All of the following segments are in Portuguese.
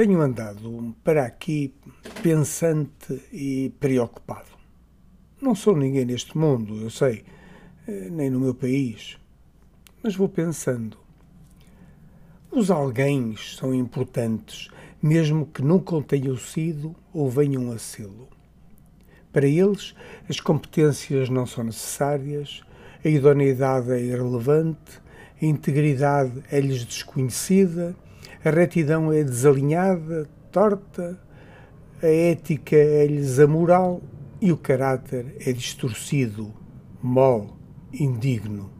Tenho andado para aqui pensante e preocupado. Não sou ninguém neste mundo, eu sei, eh, nem no meu país, mas vou pensando. Os alguém são importantes, mesmo que nunca o tenham sido ou venham a sê-lo. Para eles, as competências não são necessárias, a idoneidade é irrelevante, a integridade é-lhes desconhecida a retidão é desalinhada, torta, a ética é-lhes amoral e o caráter é distorcido, mole, indigno.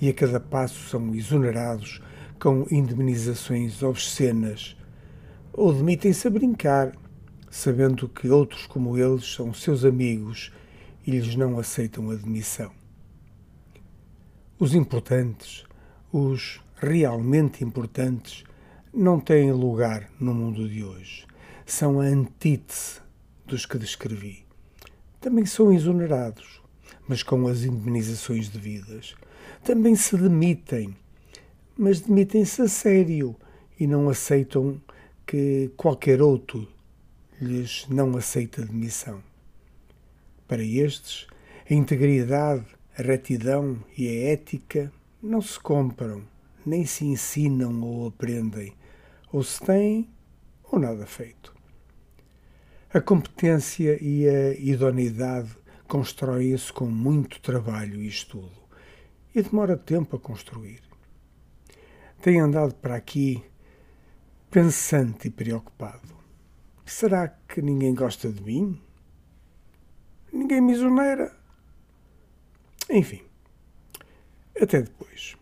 E a cada passo são exonerados com indemnizações obscenas ou demitem-se a brincar, sabendo que outros como eles são seus amigos e lhes não aceitam admissão. Os importantes, os realmente importantes, não têm lugar no mundo de hoje. São a antítese dos que descrevi. Também são exonerados, mas com as indemnizações devidas. Também se demitem, mas demitem-se a sério e não aceitam que qualquer outro lhes não aceite a demissão. Para estes, a integridade, a retidão e a ética não se compram, nem se ensinam ou aprendem, ou se tem ou nada feito. A competência e a idoneidade constroem-se com muito trabalho e estudo e demora tempo a construir. Tenho andado para aqui pensante e preocupado. Será que ninguém gosta de mim? Ninguém me exonera? Enfim, até depois.